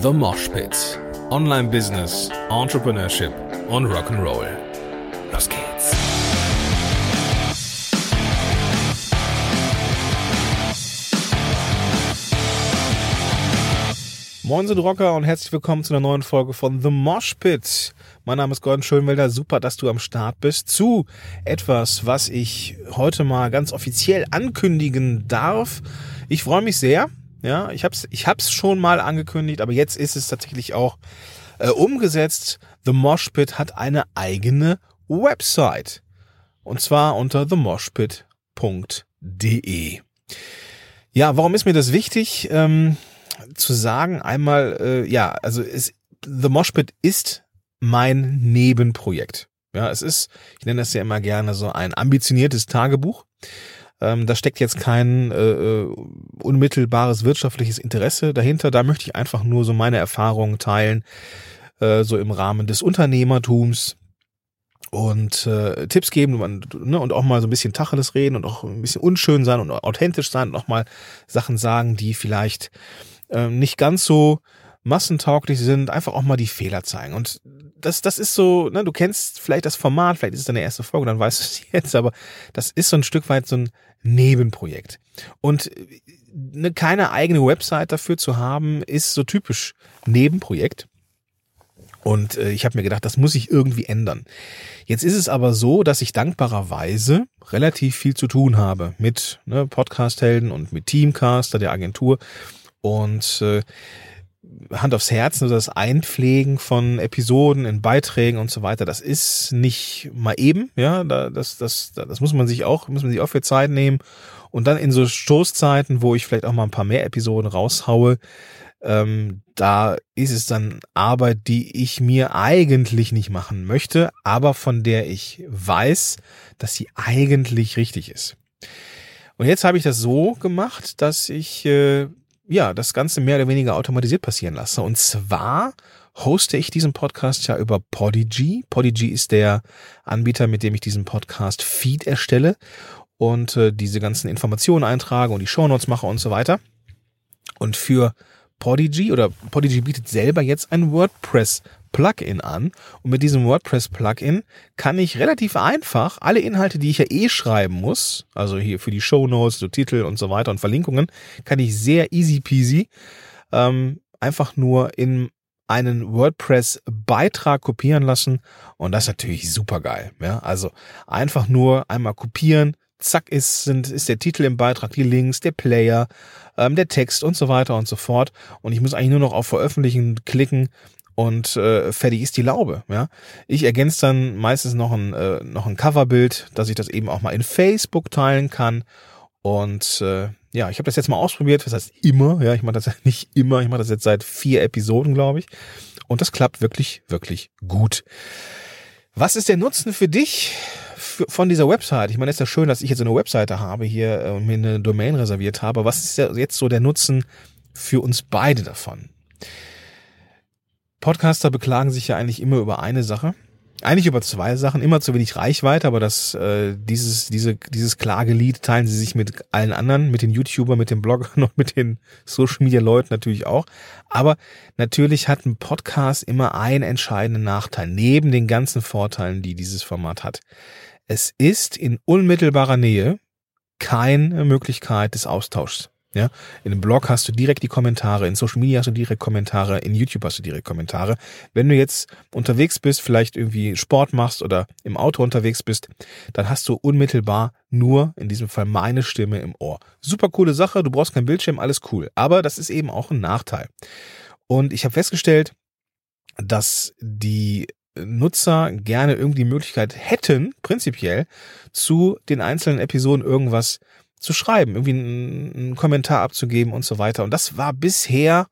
The Mosh Pit. Online Business, Entrepreneurship und Rock'n'Roll. Los geht's. Moin sind Rocker und herzlich willkommen zu einer neuen Folge von The Mosh Pit. Mein Name ist Gordon Schönwelder. Super, dass du am Start bist zu etwas, was ich heute mal ganz offiziell ankündigen darf. Ich freue mich sehr. Ja, ich hab's, ich hab's schon mal angekündigt, aber jetzt ist es tatsächlich auch äh, umgesetzt. The Mosh Pit hat eine eigene Website. Und zwar unter themoshpit.de. Ja, warum ist mir das wichtig? Ähm, zu sagen, einmal, äh, ja, also es, The Moshpit ist mein Nebenprojekt. Ja, es ist, ich nenne das ja immer gerne so ein ambitioniertes Tagebuch. Ähm, da steckt jetzt kein äh, äh, unmittelbares wirtschaftliches Interesse dahinter. Da möchte ich einfach nur so meine Erfahrungen teilen, äh, so im Rahmen des Unternehmertums und äh, Tipps geben und, ne, und auch mal so ein bisschen Tacheles reden und auch ein bisschen unschön sein und authentisch sein und auch mal Sachen sagen, die vielleicht äh, nicht ganz so massentauglich sind, einfach auch mal die Fehler zeigen. Und das, das ist so, ne, du kennst vielleicht das Format, vielleicht ist es deine erste Folge, dann weißt du es jetzt, aber das ist so ein Stück weit so ein Nebenprojekt. Und ne, keine eigene Website dafür zu haben, ist so typisch Nebenprojekt. Und äh, ich habe mir gedacht, das muss ich irgendwie ändern. Jetzt ist es aber so, dass ich dankbarerweise relativ viel zu tun habe mit ne, Podcast-Helden und mit Teamcaster der Agentur. Und äh, Hand aufs Herz, nur das Einpflegen von Episoden in Beiträgen und so weiter, das ist nicht mal eben, ja, das, das, das muss man sich auch, muss man sich auch für Zeit nehmen. Und dann in so Stoßzeiten, wo ich vielleicht auch mal ein paar mehr Episoden raushaue, ähm, da ist es dann Arbeit, die ich mir eigentlich nicht machen möchte, aber von der ich weiß, dass sie eigentlich richtig ist. Und jetzt habe ich das so gemacht, dass ich äh, ja das Ganze mehr oder weniger automatisiert passieren lasse. Und zwar hoste ich diesen Podcast ja über Podigy. Podigy ist der Anbieter, mit dem ich diesen Podcast Feed erstelle und äh, diese ganzen Informationen eintrage und die Shownotes mache und so weiter. Und für Podigy oder Podigy bietet selber jetzt ein WordPress Plugin an und mit diesem WordPress Plugin kann ich relativ einfach alle Inhalte, die ich ja eh schreiben muss, also hier für die Show Notes, so Titel und so weiter und Verlinkungen, kann ich sehr easy peasy ähm, einfach nur in einen WordPress-Beitrag kopieren lassen und das ist natürlich super geil. Ja? Also einfach nur einmal kopieren, zack ist, sind, ist der Titel im Beitrag, die Links, der Player, ähm, der Text und so weiter und so fort. Und ich muss eigentlich nur noch auf Veröffentlichen klicken und äh, fertig ist die Laube. Ja, ich ergänze dann meistens noch ein äh, noch ein Coverbild, dass ich das eben auch mal in Facebook teilen kann. Und äh, ja, ich habe das jetzt mal ausprobiert. Das heißt immer, ja, ich mache das nicht immer. Ich mache das jetzt seit vier Episoden, glaube ich. Und das klappt wirklich, wirklich gut. Was ist der Nutzen für dich von dieser Website? Ich meine, es ist ja schön, dass ich jetzt eine Webseite habe hier und äh, mir eine Domain reserviert habe. Was ist jetzt so der Nutzen für uns beide davon? Podcaster beklagen sich ja eigentlich immer über eine Sache. Eigentlich über zwei Sachen, immer zu wenig Reichweite, aber das, äh, dieses, diese, dieses Klagelied teilen sie sich mit allen anderen, mit den YouTubern, mit den Bloggern und mit den Social Media Leuten natürlich auch. Aber natürlich hat ein Podcast immer einen entscheidenden Nachteil, neben den ganzen Vorteilen, die dieses Format hat. Es ist in unmittelbarer Nähe keine Möglichkeit des Austauschs. Ja, in einem Blog hast du direkt die Kommentare, in Social Media hast du direkt Kommentare, in YouTube hast du direkt Kommentare. Wenn du jetzt unterwegs bist, vielleicht irgendwie Sport machst oder im Auto unterwegs bist, dann hast du unmittelbar nur in diesem Fall meine Stimme im Ohr. Super coole Sache, du brauchst kein Bildschirm, alles cool. Aber das ist eben auch ein Nachteil. Und ich habe festgestellt, dass die Nutzer gerne irgendwie die Möglichkeit hätten, prinzipiell, zu den einzelnen Episoden irgendwas zu schreiben, irgendwie einen, einen Kommentar abzugeben und so weiter. Und das war bisher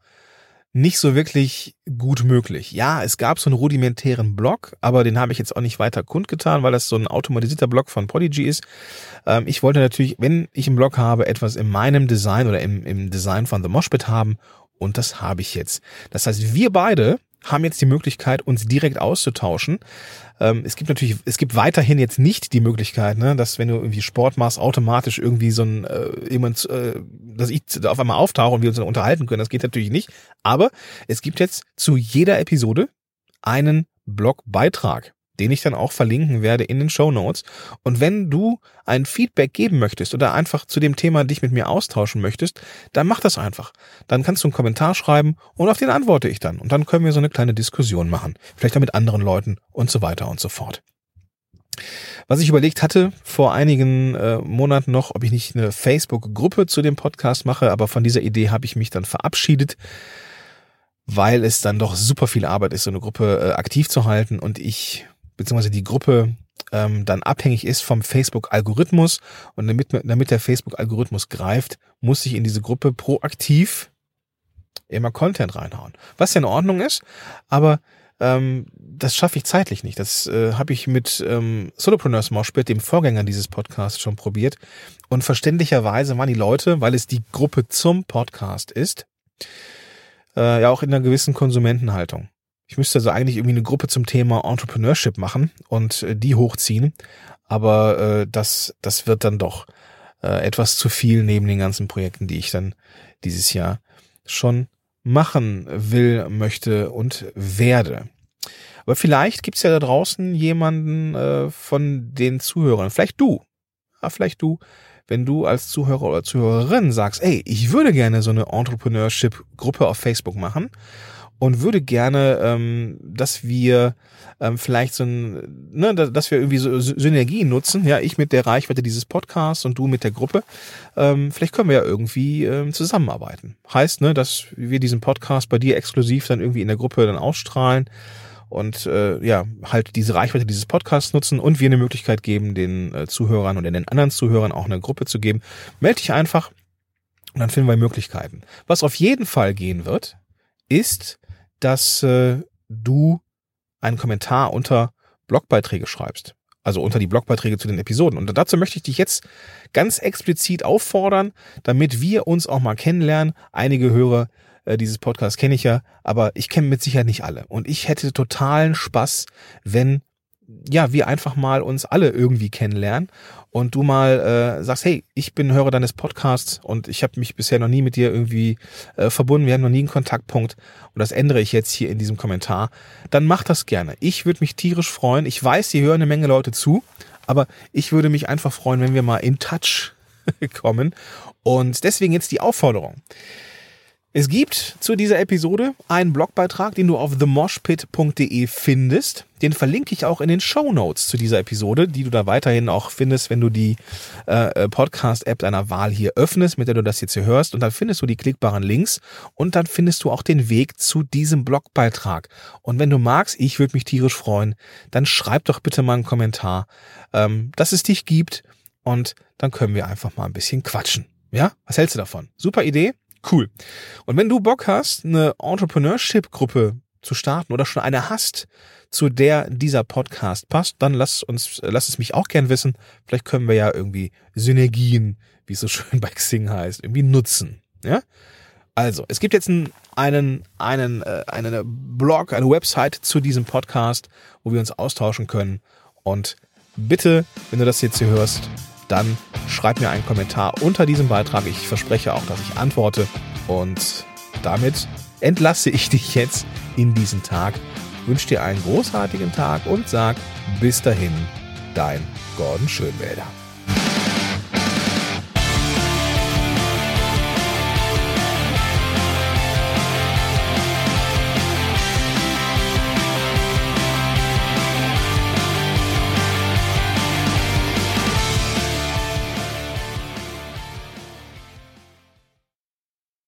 nicht so wirklich gut möglich. Ja, es gab so einen rudimentären Blog, aber den habe ich jetzt auch nicht weiter kundgetan, weil das so ein automatisierter Blog von Podigy ist. Ähm, ich wollte natürlich, wenn ich einen Blog habe, etwas in meinem Design oder im, im Design von The Moshpit haben und das habe ich jetzt. Das heißt, wir beide haben jetzt die Möglichkeit, uns direkt auszutauschen. Ähm, es gibt natürlich, es gibt weiterhin jetzt nicht die Möglichkeit, ne, dass wenn du irgendwie Sport machst, automatisch irgendwie so ein äh, jemand, äh, dass ich auf einmal auftauche und wir uns dann unterhalten können. Das geht natürlich nicht. Aber es gibt jetzt zu jeder Episode einen Blogbeitrag den ich dann auch verlinken werde in den Show Notes. Und wenn du ein Feedback geben möchtest oder einfach zu dem Thema dich mit mir austauschen möchtest, dann mach das einfach. Dann kannst du einen Kommentar schreiben und auf den antworte ich dann. Und dann können wir so eine kleine Diskussion machen. Vielleicht auch mit anderen Leuten und so weiter und so fort. Was ich überlegt hatte vor einigen äh, Monaten noch, ob ich nicht eine Facebook-Gruppe zu dem Podcast mache, aber von dieser Idee habe ich mich dann verabschiedet, weil es dann doch super viel Arbeit ist, so eine Gruppe äh, aktiv zu halten und ich beziehungsweise die Gruppe ähm, dann abhängig ist vom Facebook-Algorithmus. Und damit, damit der Facebook-Algorithmus greift, muss ich in diese Gruppe proaktiv immer Content reinhauen. Was ja in Ordnung ist, aber ähm, das schaffe ich zeitlich nicht. Das äh, habe ich mit ähm, Solopreneurs Moshpit, dem Vorgänger dieses Podcasts, schon probiert. Und verständlicherweise waren die Leute, weil es die Gruppe zum Podcast ist, äh, ja auch in einer gewissen Konsumentenhaltung. Ich müsste also eigentlich irgendwie eine Gruppe zum Thema Entrepreneurship machen und äh, die hochziehen. Aber äh, das, das wird dann doch äh, etwas zu viel neben den ganzen Projekten, die ich dann dieses Jahr schon machen will, möchte und werde. Aber vielleicht gibt's ja da draußen jemanden äh, von den Zuhörern, vielleicht du, ja, vielleicht du, wenn du als Zuhörer oder Zuhörerin sagst, ey, ich würde gerne so eine Entrepreneurship-Gruppe auf Facebook machen und würde gerne, ähm, dass wir ähm, vielleicht so ein, ne, dass wir irgendwie so Synergien nutzen, ja, ich mit der Reichweite dieses Podcasts und du mit der Gruppe. Ähm, vielleicht können wir ja irgendwie ähm, zusammenarbeiten. Heißt, ne, dass wir diesen Podcast bei dir exklusiv dann irgendwie in der Gruppe dann ausstrahlen und äh, ja, halt diese Reichweite dieses Podcasts nutzen und wir eine Möglichkeit geben, den äh, Zuhörern oder den anderen Zuhörern auch eine Gruppe zu geben. Meld dich einfach und dann finden wir Möglichkeiten. Was auf jeden Fall gehen wird, ist, dass äh, du einen Kommentar unter Blogbeiträge schreibst. Also unter die Blogbeiträge zu den Episoden. Und dazu möchte ich dich jetzt ganz explizit auffordern, damit wir uns auch mal kennenlernen. Einige Hörer äh, dieses Podcasts kenne ich ja, aber ich kenne mit Sicherheit nicht alle. Und ich hätte totalen Spaß, wenn ja, wir einfach mal uns alle irgendwie kennenlernen und du mal äh, sagst, hey, ich bin Hörer deines Podcasts und ich habe mich bisher noch nie mit dir irgendwie äh, verbunden, wir haben noch nie einen Kontaktpunkt und das ändere ich jetzt hier in diesem Kommentar, dann mach das gerne. Ich würde mich tierisch freuen. Ich weiß, hier hören eine Menge Leute zu, aber ich würde mich einfach freuen, wenn wir mal in Touch kommen und deswegen jetzt die Aufforderung. Es gibt zu dieser Episode einen Blogbeitrag, den du auf themoshpit.de findest. Den verlinke ich auch in den Show Notes zu dieser Episode, die du da weiterhin auch findest, wenn du die äh, äh, Podcast-App deiner Wahl hier öffnest, mit der du das jetzt hier hörst. Und dann findest du die klickbaren Links und dann findest du auch den Weg zu diesem Blogbeitrag. Und wenn du magst, ich würde mich tierisch freuen, dann schreib doch bitte mal einen Kommentar, ähm, dass es dich gibt und dann können wir einfach mal ein bisschen quatschen. Ja, was hältst du davon? Super Idee? Cool. Und wenn du Bock hast, eine Entrepreneurship-Gruppe zu starten oder schon eine hast, zu der dieser Podcast passt, dann lass uns, lass es mich auch gern wissen. Vielleicht können wir ja irgendwie Synergien, wie es so schön bei Xing heißt, irgendwie nutzen. Ja? Also, es gibt jetzt einen, einen, einen, äh, einen Blog, eine Website zu diesem Podcast, wo wir uns austauschen können. Und bitte, wenn du das jetzt hier hörst, dann schreib mir einen Kommentar unter diesem Beitrag. Ich verspreche auch, dass ich antworte. Und damit entlasse ich dich jetzt in diesen Tag. Wünsche dir einen großartigen Tag und sag bis dahin, dein Gordon Schönwälder.